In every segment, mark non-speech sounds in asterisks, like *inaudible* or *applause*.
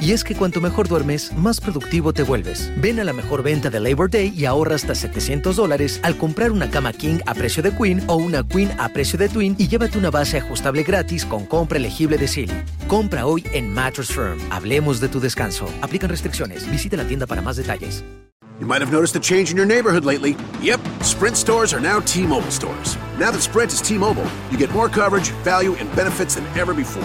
Y es que cuanto mejor duermes, más productivo te vuelves. Ven a la mejor venta de Labor Day y ahorra hasta 700 dólares al comprar una cama King a precio de Queen o una Queen a precio de Twin y llévate una base ajustable gratis con compra elegible de Silly. Compra hoy en Mattress Firm. Hablemos de tu descanso. Aplican restricciones. Visita la tienda para más detalles. You might have noticed a change in your neighborhood lately. Yep, Sprint stores are now T-Mobile stores. Now that Sprint is T-Mobile, you get more coverage, value, and benefits than ever before.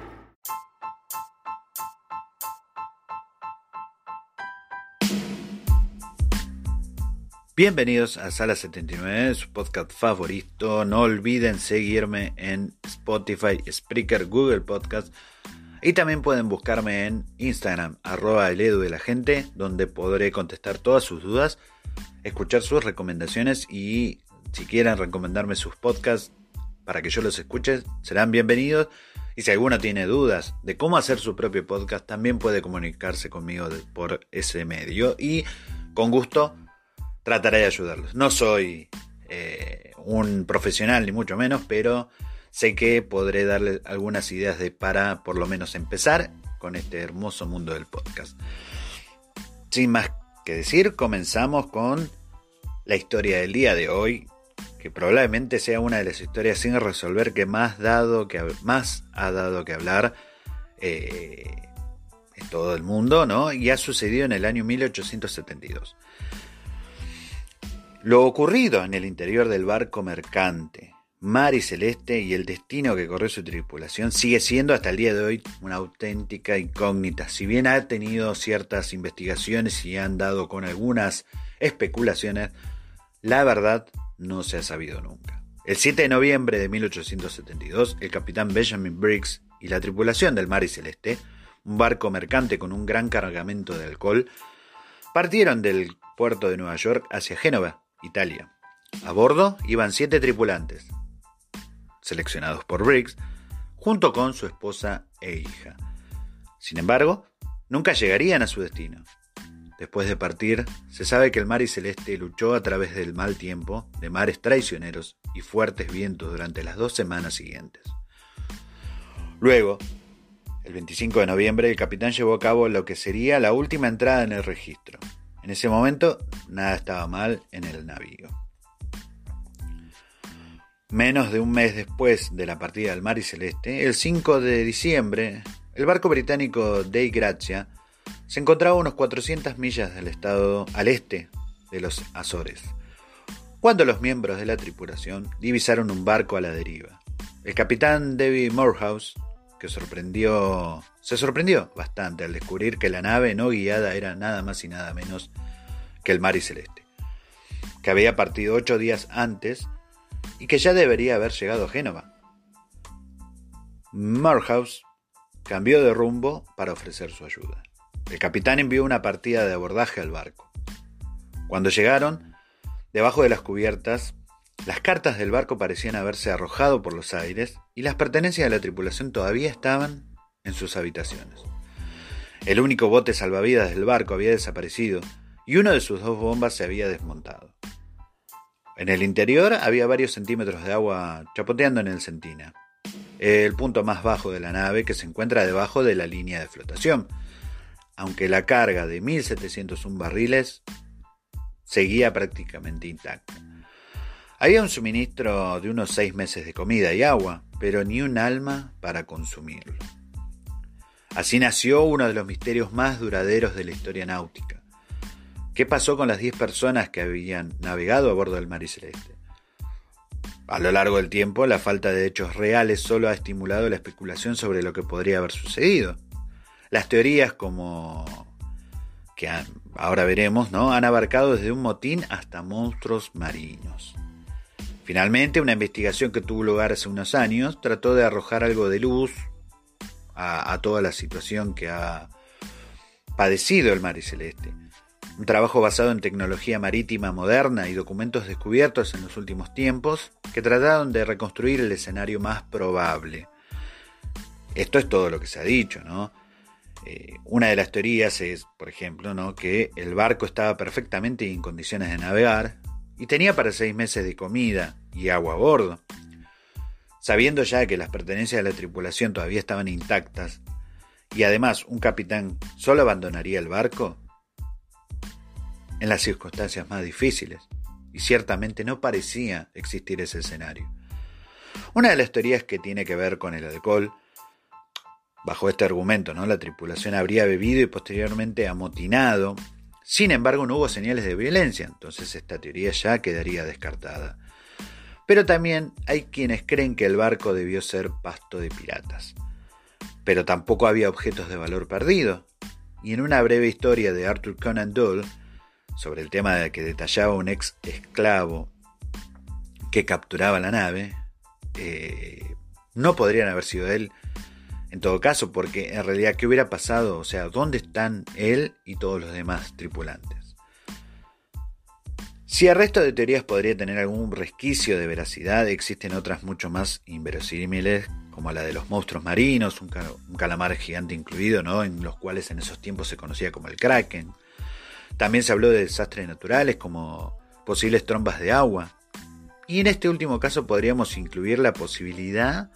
Bienvenidos a Sala 79, su podcast favorito. No olviden seguirme en Spotify, Spreaker, Google Podcast. Y también pueden buscarme en Instagram, arroba el edu de la gente, donde podré contestar todas sus dudas, escuchar sus recomendaciones y si quieren recomendarme sus podcasts para que yo los escuche, serán bienvenidos. Y si alguno tiene dudas de cómo hacer su propio podcast, también puede comunicarse conmigo por ese medio. Y con gusto trataré de ayudarlos. No soy eh, un profesional ni mucho menos, pero sé que podré darles algunas ideas de para por lo menos empezar con este hermoso mundo del podcast. Sin más que decir, comenzamos con la historia del día de hoy, que probablemente sea una de las historias sin resolver que más, dado que, más ha dado que hablar eh, en todo el mundo, ¿no? Y ha sucedido en el año 1872. Lo ocurrido en el interior del barco mercante, Mar y Celeste y el destino que corrió su tripulación sigue siendo hasta el día de hoy una auténtica incógnita. Si bien ha tenido ciertas investigaciones y han dado con algunas especulaciones, la verdad no se ha sabido nunca. El 7 de noviembre de 1872, el capitán Benjamin Briggs y la tripulación del Mar y Celeste, un barco mercante con un gran cargamento de alcohol, partieron del puerto de Nueva York hacia Génova, Italia. A bordo iban siete tripulantes, seleccionados por Briggs, junto con su esposa e hija. Sin embargo, nunca llegarían a su destino. Después de partir, se sabe que el mar y celeste luchó a través del mal tiempo, de mares traicioneros y fuertes vientos durante las dos semanas siguientes. Luego, el 25 de noviembre, el capitán llevó a cabo lo que sería la última entrada en el registro, en ese momento nada estaba mal en el navío. Menos de un mes después de la partida del Mar y Celeste, el 5 de diciembre, el barco británico Dei Gracia se encontraba a unos 400 millas del estado al este de los Azores, cuando los miembros de la tripulación divisaron un barco a la deriva. El capitán David Morehouse que sorprendió, se sorprendió bastante al descubrir que la nave no guiada era nada más y nada menos que el Mar y Celeste, que había partido ocho días antes y que ya debería haber llegado a Génova. Morehouse cambió de rumbo para ofrecer su ayuda. El capitán envió una partida de abordaje al barco. Cuando llegaron, debajo de las cubiertas las cartas del barco parecían haberse arrojado por los aires y las pertenencias de la tripulación todavía estaban en sus habitaciones. El único bote salvavidas del barco había desaparecido y una de sus dos bombas se había desmontado. En el interior había varios centímetros de agua chapoteando en el Centina, el punto más bajo de la nave que se encuentra debajo de la línea de flotación, aunque la carga de 1.701 barriles seguía prácticamente intacta. Había un suministro de unos seis meses de comida y agua, pero ni un alma para consumirlo. Así nació uno de los misterios más duraderos de la historia náutica. ¿Qué pasó con las 10 personas que habían navegado a bordo del Mar Celeste? A lo largo del tiempo, la falta de hechos reales solo ha estimulado la especulación sobre lo que podría haber sucedido. Las teorías como que ahora veremos, ¿no? han abarcado desde un motín hasta monstruos marinos. Finalmente, una investigación que tuvo lugar hace unos años trató de arrojar algo de luz a, toda la situación que ha padecido el mar y celeste. Un trabajo basado en tecnología marítima moderna y documentos descubiertos en los últimos tiempos que trataron de reconstruir el escenario más probable. Esto es todo lo que se ha dicho, ¿no? Eh, una de las teorías es, por ejemplo, ¿no? que el barco estaba perfectamente en condiciones de navegar y tenía para seis meses de comida y agua a bordo. Sabiendo ya que las pertenencias de la tripulación todavía estaban intactas y además un capitán solo abandonaría el barco, en las circunstancias más difíciles, y ciertamente no parecía existir ese escenario. Una de las teorías que tiene que ver con el alcohol, bajo este argumento, ¿no? La tripulación habría bebido y posteriormente amotinado. Sin embargo, no hubo señales de violencia, entonces esta teoría ya quedaría descartada. Pero también hay quienes creen que el barco debió ser pasto de piratas. Pero tampoco había objetos de valor perdido. Y en una breve historia de Arthur Conan Doyle, sobre el tema de que detallaba un ex esclavo que capturaba la nave, eh, no podrían haber sido él en todo caso, porque en realidad, ¿qué hubiera pasado? O sea, ¿dónde están él y todos los demás tripulantes? Si el resto de teorías podría tener algún resquicio de veracidad, existen otras mucho más inverosímiles, como la de los monstruos marinos, un, calamar gigante incluido, ¿no? en los cuales en esos tiempos se conocía como el kraken, también se habló de desastres naturales como posibles trombas de agua. Y en este último caso podríamos incluir la posibilidad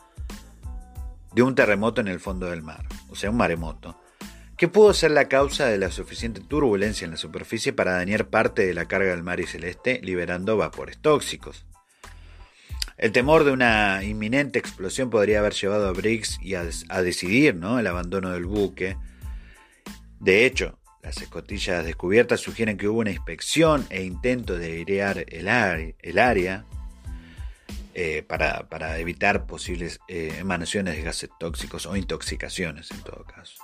de un terremoto en el fondo del mar, o sea, un maremoto, que pudo ser la causa de la suficiente turbulencia en la superficie para dañar parte de la carga del mar y celeste, liberando vapores tóxicos. El temor de una inminente explosión podría haber llevado a Briggs y a, decidir ¿no? el abandono del buque. De hecho, las escotillas descubiertas sugieren que hubo una inspección e intento de airear el, área eh, para, evitar posibles eh, emanaciones de gases tóxicos o intoxicaciones en todo caso.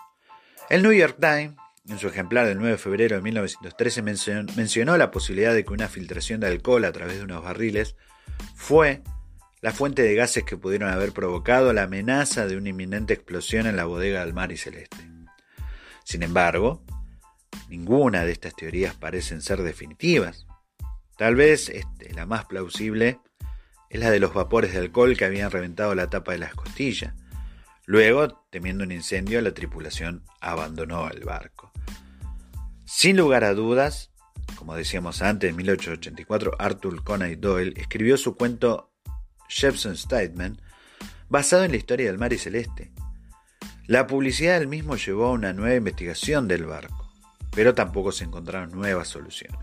El New York Times, en su ejemplar del 9 de febrero de 1913, mencionó la posibilidad de que una filtración de alcohol a través de unos barriles fue la fuente de gases que pudieron haber provocado la amenaza de una inminente explosión en la bodega del mar y celeste. Sin embargo, Ninguna de estas teorías parecen ser definitivas. Tal vez este, la más plausible es la de los vapores de alcohol que habían reventado la tapa de la escotilla. Luego, temiendo un incendio, la tripulación abandonó el barco. Sin lugar a dudas, como decíamos antes, en 1884 Arthur Conan Doyle escribió su cuento Jepson's Statement basado en la historia del mar y celeste. La publicidad del mismo llevó a una nueva investigación del barco pero tampoco se encontraron nuevas soluciones.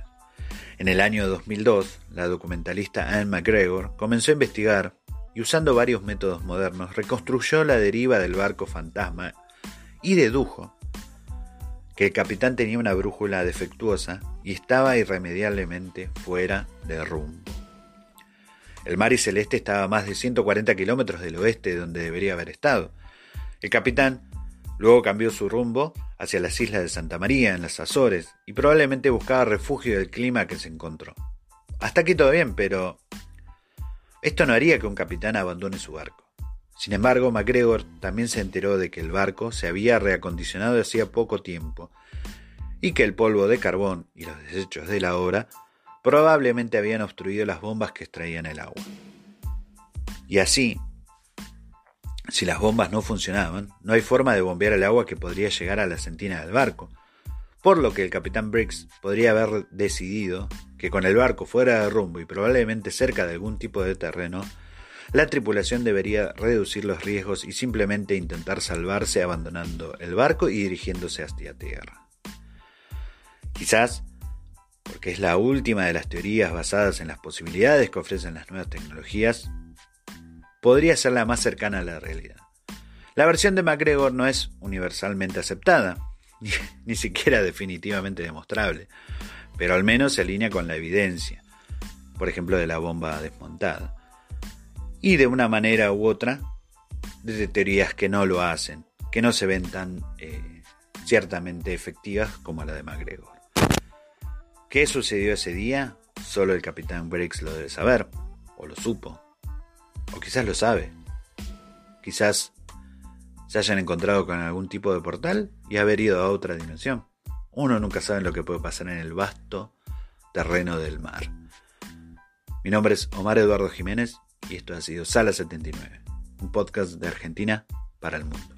En el año 2002, la documentalista Anne McGregor comenzó a investigar y usando varios métodos modernos reconstruyó la deriva del barco fantasma y dedujo que el capitán tenía una brújula defectuosa y estaba irremediablemente fuera de rumbo. El mar y celeste estaba a más de 140 kilómetros del oeste de donde debería haber estado. El capitán luego cambió su rumbo hacia las islas de Santa María, en las Azores, y probablemente buscaba refugio del clima que se encontró. Hasta aquí todo bien, pero esto no haría que un capitán abandone su barco. Sin embargo, MacGregor también se enteró de que el barco se había reacondicionado hacía poco tiempo y que el polvo de carbón y los desechos de la obra probablemente habían obstruido las bombas que extraían el agua. Y así, si las bombas no funcionaban, no hay forma de bombear el agua que podría llegar a la sentina del barco, por lo que el capitán Briggs podría haber decidido que con el barco fuera de rumbo y probablemente cerca de algún tipo de terreno, la tripulación debería reducir los riesgos y simplemente intentar salvarse abandonando el barco y dirigiéndose hacia tierra. Quizás porque es la última de las teorías basadas en las posibilidades que ofrecen las nuevas tecnologías, podría ser la más cercana a la realidad. La versión de MacGregor no es universalmente aceptada, *laughs* ni, siquiera definitivamente demostrable, pero al menos se alinea con la evidencia, por ejemplo de la bomba desmontada, y de una manera u otra de teorías que no lo hacen, que no se ven tan eh, ciertamente efectivas como la de MacGregor. ¿Qué sucedió ese día? Solo el capitán Briggs lo debe saber, o lo supo, o quizás lo sabe. Quizás se hayan encontrado con algún tipo de portal y haber ido a otra dimensión. Uno nunca sabe lo que puede pasar en el vasto terreno del mar. Mi nombre es Omar Eduardo Jiménez y esto ha sido Sala 79, un podcast de Argentina para el mundo.